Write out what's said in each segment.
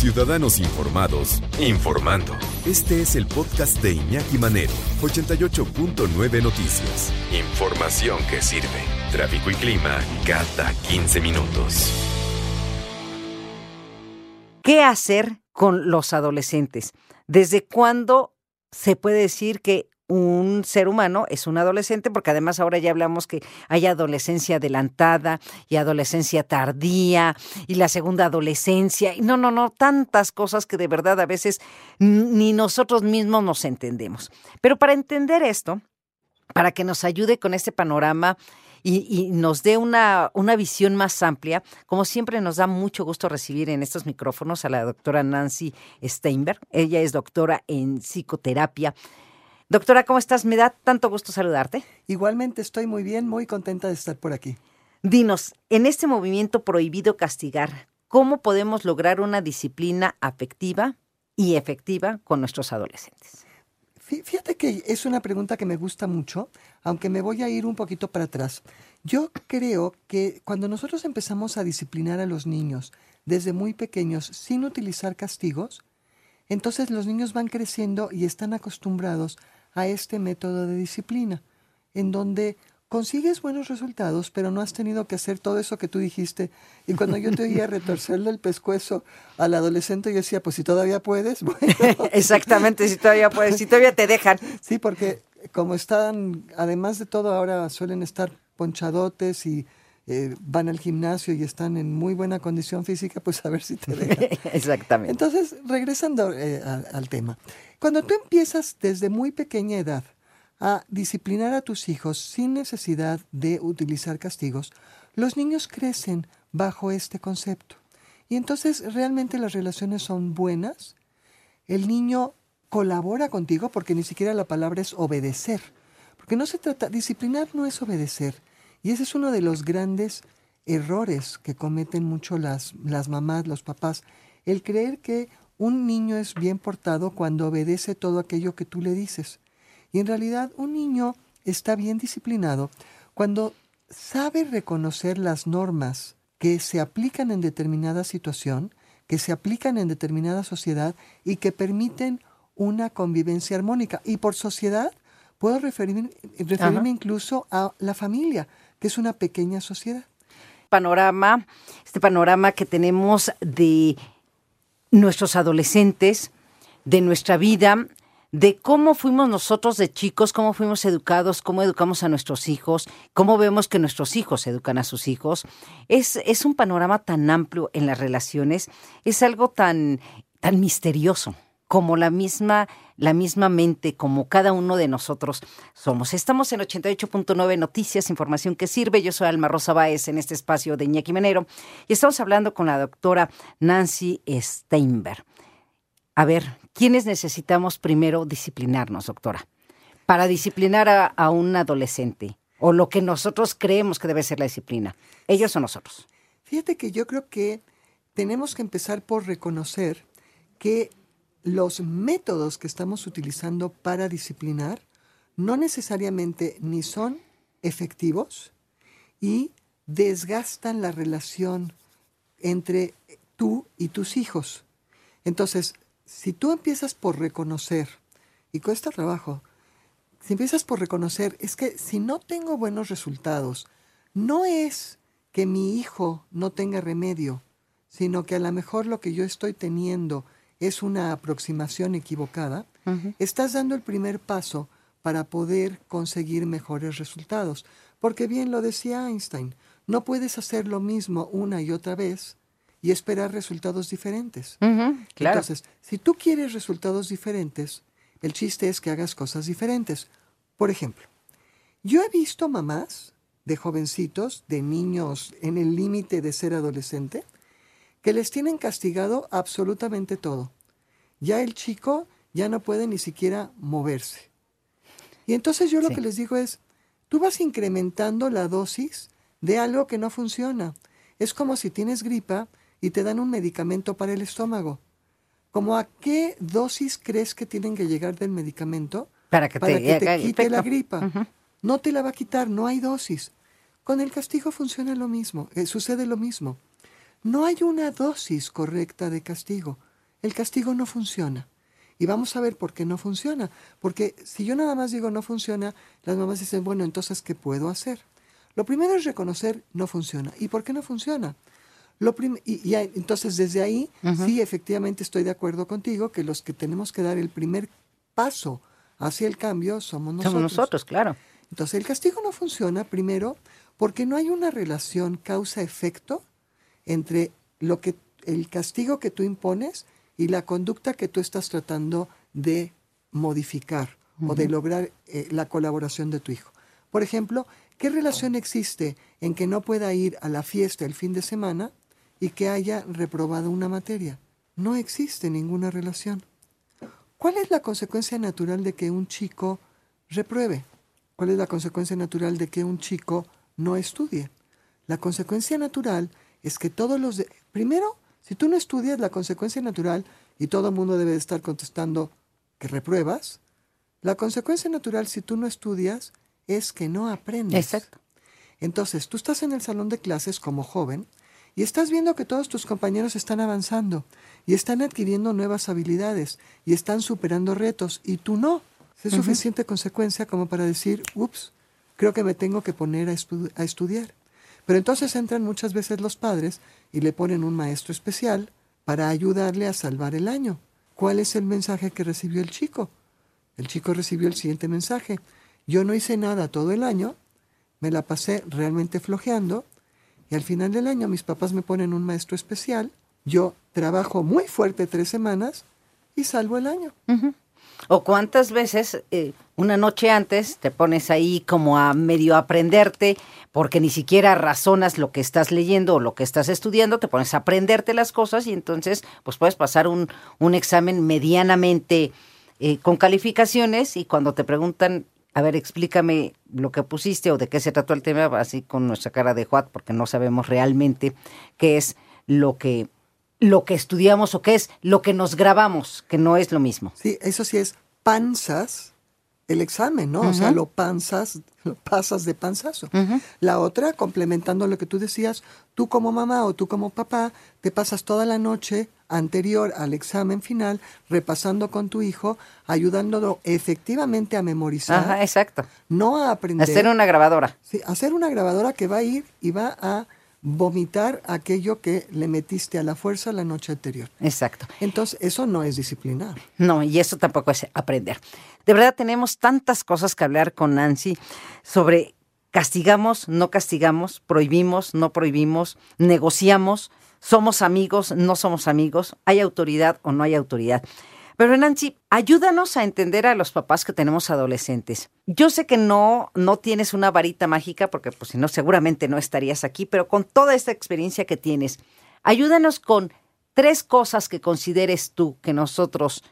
Ciudadanos Informados, informando. Este es el podcast de Iñaki Manero, 88.9 Noticias. Información que sirve. Tráfico y clima cada 15 minutos. ¿Qué hacer con los adolescentes? ¿Desde cuándo se puede decir que un ser humano es un adolescente, porque además ahora ya hablamos que hay adolescencia adelantada y adolescencia tardía y la segunda adolescencia. Y no, no, no, tantas cosas que de verdad a veces ni nosotros mismos nos entendemos. Pero para entender esto, para que nos ayude con este panorama y, nos dé una, una visión más amplia. Como siempre, nos da mucho gusto recibir en estos micrófonos a la doctora Nancy Steinberg. Ella es doctora en psicoterapia Doctora, ¿cómo estás? Me da tanto gusto saludarte. Igualmente estoy muy bien, muy contenta de estar por aquí. Dinos, en este movimiento prohibido castigar, ¿cómo podemos lograr una disciplina afectiva y efectiva con nuestros adolescentes? Fíjate que es una pregunta que me gusta mucho, aunque me voy a ir un poquito para atrás. Yo creo que cuando nosotros empezamos a disciplinar a los niños desde muy pequeños sin utilizar castigos, entonces los niños van creciendo y están acostumbrados a este método de disciplina, en donde consigues buenos resultados, pero no has tenido que hacer todo eso que tú dijiste. Y cuando yo te oía retorcerle el pescuezo al adolescente, yo decía, pues si todavía puedes, bueno. Exactamente, si todavía puedes, si todavía te dejan. Sí, porque como están, además de todo, ahora suelen estar ponchadotes y eh, van al gimnasio y están en muy buena condición física, pues a ver si te dejan. Exactamente. Entonces, regresando eh, al tema. Cuando tú empiezas desde muy pequeña edad a disciplinar a tus hijos sin necesidad de utilizar castigos, los niños crecen bajo este concepto. Y entonces realmente las relaciones son buenas. El niño colabora contigo porque ni siquiera la palabra es obedecer. Porque no se trata, disciplinar no es obedecer. Y ese es uno de los grandes errores que cometen mucho las, las mamás, los papás, el creer que un niño es bien portado cuando obedece todo aquello que tú le dices. Y en realidad un niño está bien disciplinado cuando sabe reconocer las normas que se aplican en determinada situación, que se aplican en determinada sociedad y que permiten una convivencia armónica. Y por sociedad puedo referirme, referirme incluso a la familia, que es una pequeña sociedad. Panorama, este panorama que tenemos de nuestros adolescentes, de nuestra vida, de cómo fuimos nosotros de chicos, cómo fuimos educados, cómo educamos a nuestros hijos, cómo vemos que nuestros hijos educan a sus hijos. Es, es un panorama tan amplio en las relaciones, es algo tan, tan misterioso como la misma, la misma mente, como cada uno de nosotros somos. Estamos en 88.9 Noticias, información que sirve. Yo soy Alma Rosa Báez en este espacio de Iñaki Menero y estamos hablando con la doctora Nancy Steinberg. A ver, ¿quiénes necesitamos primero disciplinarnos, doctora? Para disciplinar a, a un adolescente o lo que nosotros creemos que debe ser la disciplina. ¿Ellos o nosotros? Fíjate que yo creo que tenemos que empezar por reconocer que los métodos que estamos utilizando para disciplinar no necesariamente ni son efectivos y desgastan la relación entre tú y tus hijos. Entonces, si tú empiezas por reconocer, y cuesta trabajo, si empiezas por reconocer, es que si no tengo buenos resultados, no es que mi hijo no tenga remedio, sino que a lo mejor lo que yo estoy teniendo es una aproximación equivocada, estás dando el primer paso para poder conseguir mejores resultados. Porque bien lo decía Einstein, no puedes hacer lo mismo una y otra vez y esperar resultados diferentes. Entonces, si tú quieres resultados diferentes, el chiste es que hagas cosas diferentes. Por ejemplo, yo he visto mamás de jovencitos, de niños en el límite de ser adolescente, que les tienen castigado absolutamente todo. Ya el chico ya no puede ni siquiera moverse. Y entonces yo lo que les digo es, tú vas incrementando la dosis de algo que no funciona. Es como si tienes gripa y te dan un medicamento para el estómago. ¿Cómo a qué dosis crees que tienen que llegar del medicamento para que te, quite la gripa? No te la va a quitar, no hay dosis. Con el castigo funciona lo mismo, eh, sucede lo mismo. No hay una dosis correcta de castigo. el castigo no funciona. Y vamos a ver por qué no funciona. Porque si yo nada más digo no funciona, las mamás dicen, bueno, entonces, ¿qué puedo hacer? Lo primero es reconocer no funciona. ¿Y por qué no funciona? Lo y, entonces desde ahí, sí, efectivamente estoy de acuerdo contigo que los que tenemos que dar el primer paso hacia el cambio somos nosotros. Somos nosotros, claro. Entonces el castigo no funciona primero porque no hay una relación causa-efecto entre lo que el castigo que tú impones y la conducta que tú estás tratando de modificar o de lograr eh, la colaboración de tu hijo. Por ejemplo, ¿qué relación existe en que no pueda ir a la fiesta el fin de semana y que haya reprobado una materia? No existe ninguna relación. ¿Cuál es la consecuencia natural de que un chico repruebe? ¿Cuál es la consecuencia natural de que un chico no estudie? La consecuencia natural es que todos los... Primero, si tú no estudias, la consecuencia natural, y todo el mundo debe estar contestando que repruebas, la consecuencia natural si tú no estudias es que no aprendes. Exacto. Entonces, tú estás en el salón de clases como joven y estás viendo que todos tus compañeros están avanzando y están adquiriendo nuevas habilidades y están superando retos y tú no. Es suficiente consecuencia como para decir, ups, creo que me tengo que poner a, a estudiar. Pero entonces entran muchas veces los padres y le ponen un maestro especial para ayudarle a salvar el año. ¿Cuál es el mensaje que recibió el chico? El chico recibió el siguiente mensaje. Yo no hice nada todo el año, me la pasé realmente flojeando y al final del año mis papás me ponen un maestro especial, yo trabajo muy fuerte tres semanas y salvo el año. O cuántas veces eh, una noche antes te pones ahí como a medio aprenderte, porque ni siquiera razonas lo que estás leyendo o lo que estás estudiando, te pones a aprenderte las cosas y entonces pues puedes pasar un, un examen medianamente eh, con calificaciones y cuando te preguntan, a ver, explícame lo que pusiste o de qué se trató el tema, así con nuestra cara de Juat, porque no sabemos realmente qué es lo que lo que estudiamos o qué es lo que nos grabamos, que no es lo mismo. Sí, eso sí es panzas el examen, ¿no? O sea, lo panzas, lo pasas de panzazo. La otra, complementando lo que tú decías, tú como mamá o tú como papá, te pasas toda la noche anterior al examen final repasando con tu hijo, ayudándolo efectivamente a memorizar. Ajá, exacto. No a aprender. Hacer una grabadora. Sí, hacer una grabadora que va a ir y va a vomitar aquello que le metiste a la fuerza la noche anterior. Exacto. Entonces, eso no es disciplinar. No, y eso tampoco es aprender. De verdad, tenemos tantas cosas que hablar con Nancy sobre castigamos, no castigamos, prohibimos, no prohibimos, negociamos, somos amigos, no somos amigos, hay autoridad o no hay autoridad. Pero Nancy, ayúdanos a entender a los papás que tenemos adolescentes. Yo sé que no, no tienes una varita mágica, porque pues si no, seguramente no estarías aquí, pero con toda esta experiencia que tienes, ayúdanos con tres cosas que consideres tú que nosotros,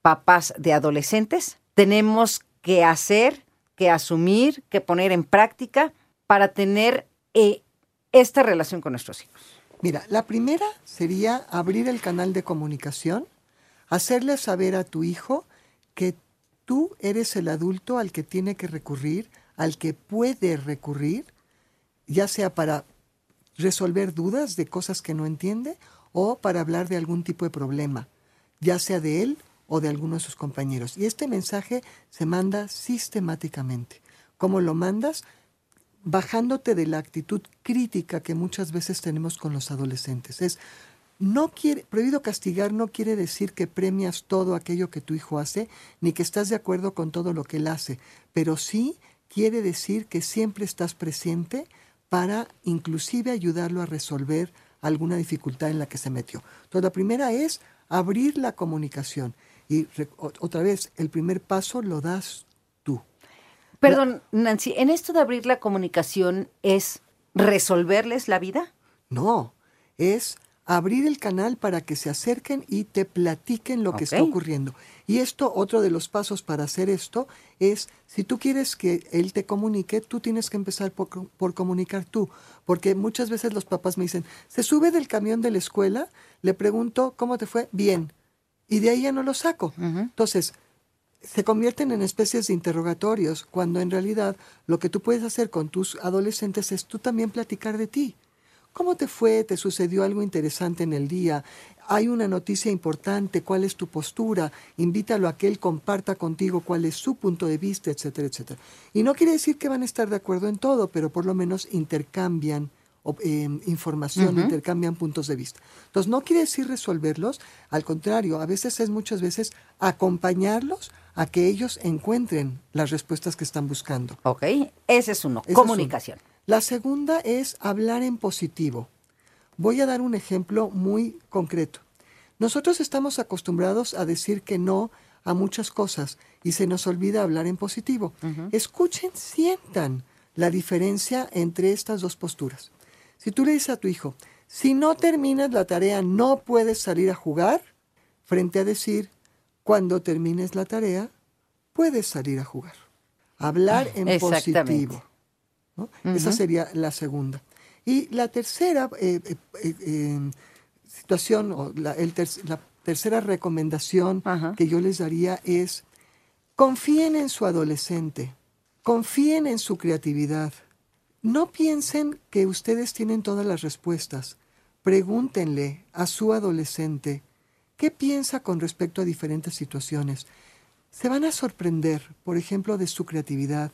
papás de adolescentes, tenemos que hacer, que asumir, que poner en práctica para tener eh, esta relación con nuestros hijos. Mira, la primera sería abrir el canal de comunicación hacerle saber a tu hijo que tú eres el adulto al que tiene que recurrir, al que puede recurrir, ya sea para resolver dudas de cosas que no entiende o para hablar de algún tipo de problema, ya sea de él o de alguno de sus compañeros. Y este mensaje se manda sistemáticamente. ¿Cómo lo mandas? Bajándote de la actitud crítica que muchas veces tenemos con los adolescentes. Es, no quiere, prohibido castigar no quiere decir que premias todo aquello que tu hijo hace, ni que estás de acuerdo con todo lo que él hace, pero sí quiere decir que siempre estás presente para inclusive ayudarlo a resolver alguna dificultad en la que se metió. Entonces, la primera es abrir la comunicación. Y otra vez, el primer paso lo das tú. Perdón, Nancy, ¿en esto de abrir la comunicación es resolverles la vida? No, es abrir el canal para que se acerquen y te platiquen lo que está ocurriendo. Y esto, otro de los pasos para hacer esto es, si tú quieres que él te comunique, tú tienes que empezar por, comunicar tú. Porque muchas veces los papás me dicen, se sube del camión de la escuela, le pregunto, ¿cómo te fue? Bien. Y de ahí ya no lo saco. Entonces, se convierten en especies de interrogatorios, cuando en realidad lo que tú puedes hacer con tus adolescentes es tú también platicar de ti. ¿Cómo te fue? ¿Te sucedió algo interesante en el día? hay una noticia importante, cuál es tu postura, invítalo a que él comparta contigo cuál es su punto de vista, etcétera, etcétera. Y no quiere decir que van a estar de acuerdo en todo, pero por lo menos intercambian eh, información, intercambian puntos de vista. Entonces, no quiere decir resolverlos, al contrario, a veces es muchas veces acompañarlos a que ellos encuentren las respuestas que están buscando. Ok, ese es uno, comunicación. La segunda es hablar en positivo. Voy a dar un ejemplo muy concreto. Nosotros estamos acostumbrados a decir que no a muchas cosas y se nos olvida hablar en positivo. Escuchen, sientan la diferencia entre estas dos posturas. Si tú le dices a tu hijo, si no terminas la tarea no puedes salir a jugar, frente a decir, cuando termines la tarea, puedes salir a jugar. Hablar en positivo. Esa sería la segunda. Y la tercera eh, eh, eh, situación, o la, tercera recomendación que yo les daría es, confíen en su adolescente, confíen en su creatividad. No piensen que ustedes tienen todas las respuestas. Pregúntenle a su adolescente qué piensa con respecto a diferentes situaciones. Se van a sorprender, por ejemplo, de su creatividad,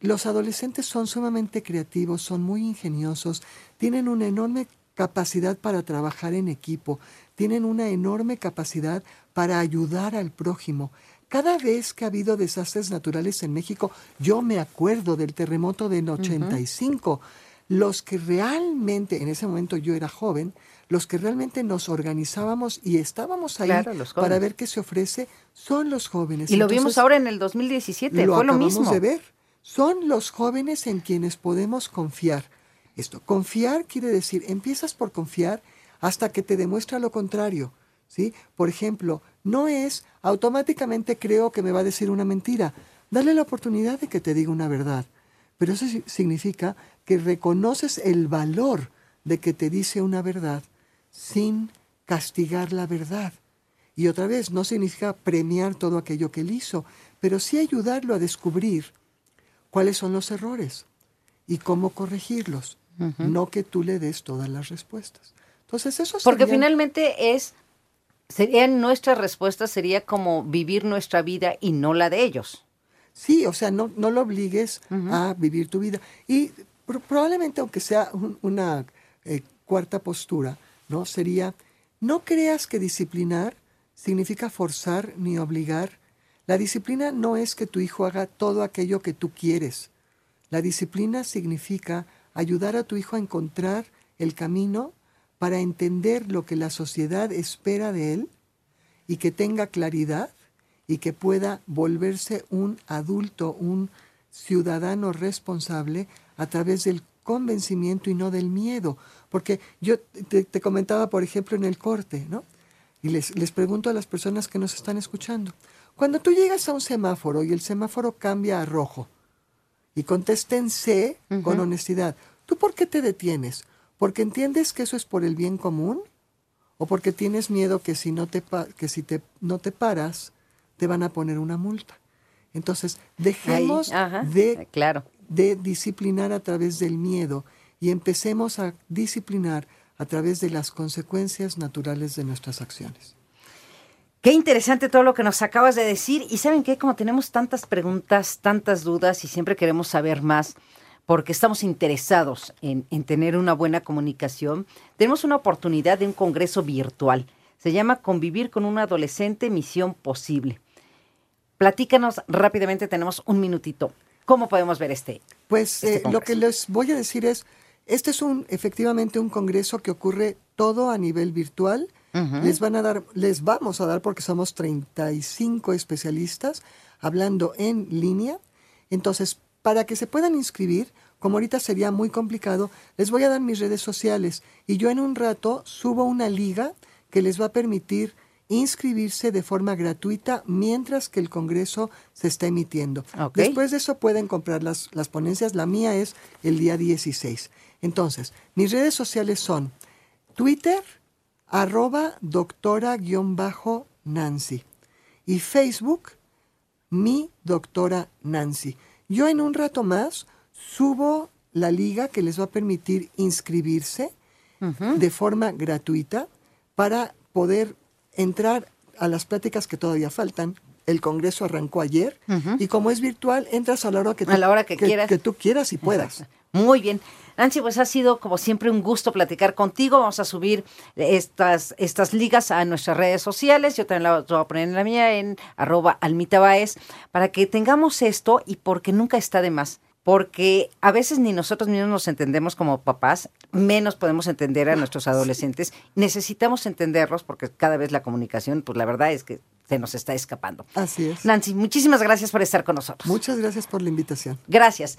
los adolescentes son sumamente creativos, son muy ingeniosos, tienen una enorme capacidad para trabajar en equipo, tienen una enorme capacidad para ayudar al prójimo. Cada vez que ha habido desastres naturales en México, yo me acuerdo del terremoto del 85, los que realmente, en ese momento yo era joven, los que realmente nos organizábamos y estábamos ahí para ver qué se ofrece son los jóvenes. Y lo vimos ahora en el 2017, lo fue lo mismo. de ver. Son los jóvenes en quienes podemos confiar. Esto, confiar quiere decir, empiezas por confiar hasta que te demuestra lo contrario. ¿sí? Por ejemplo, no es automáticamente creo que me va a decir una mentira. Dale la oportunidad de que te diga una verdad. Pero eso significa que reconoces el valor de que te dice una verdad sin castigar la verdad. Y otra vez, no significa premiar todo aquello que él hizo, pero sí ayudarlo a descubrir cuáles son los errores y cómo corregirlos, no que tú le des todas las respuestas. Entonces eso Porque finalmente es serían nuestras respuestas sería como vivir nuestra vida y no la de ellos. Sí, o sea, no, no lo obligues a vivir tu vida. Y probablemente, aunque sea una eh, cuarta postura, ¿no? Sería, no creas que disciplinar significa forzar ni obligar la disciplina no es que tu hijo haga todo aquello que tú quieres. La disciplina significa ayudar a tu hijo a encontrar el camino para entender lo que la sociedad espera de él y que tenga claridad y que pueda volverse un adulto, un ciudadano responsable a través del convencimiento y no del miedo. Porque yo te, comentaba, por ejemplo, en el corte, ¿no? Y les, les pregunto a las personas que nos están escuchando, cuando tú llegas a un semáforo y el semáforo cambia a rojo y contesten C con honestidad, ¿tú por qué te detienes? ¿Porque entiendes que eso es por el bien común? ¿O porque tienes miedo que si no te, que si te, no te paras, te van a poner una multa? Entonces, dejemos de, claro. de disciplinar a través del miedo y empecemos a disciplinar a través de las consecuencias naturales de nuestras acciones. Qué interesante todo lo que nos acabas de decir. Y saben qué, como tenemos tantas preguntas, tantas dudas y siempre queremos saber más, porque estamos interesados en, tener una buena comunicación, tenemos una oportunidad de un congreso virtual. Se llama Convivir con un adolescente, misión posible. Platícanos rápidamente, tenemos un minutito. ¿Cómo podemos ver este? Pues este eh, lo que les voy a decir es, este es un efectivamente un congreso que ocurre todo a nivel virtual les van a dar, les vamos a dar, porque somos 35 especialistas hablando en línea. Entonces, para que se puedan inscribir, como ahorita sería muy complicado, les voy a dar mis redes sociales y yo en un rato subo una liga que les va a permitir inscribirse de forma gratuita mientras que el Congreso se está emitiendo. Después de eso pueden comprar las, las ponencias. La mía es el día 16. Entonces, mis redes sociales son Twitter, arroba doctora-nancy y Facebook mi doctora Nancy. Yo en un rato más subo la liga que les va a permitir inscribirse de forma gratuita para poder entrar a las pláticas que todavía faltan. El Congreso arrancó ayer y como es virtual, entras a la hora que, A la hora que quieras. que tú quieras y puedas. Muy bien. Nancy, pues ha sido como siempre un gusto platicar contigo. Vamos a subir estas, estas ligas a nuestras redes sociales. Yo también las voy a poner en la mía, en arroba almita Baez, para que tengamos esto y porque nunca está de más. Porque a veces ni nosotros mismos nos entendemos como papás, menos podemos entender a nuestros adolescentes. Necesitamos entenderlos porque cada vez la comunicación, pues la verdad es que se nos está escapando. Así es. Nancy, muchísimas gracias por estar con nosotros. Muchas gracias por la invitación. Gracias.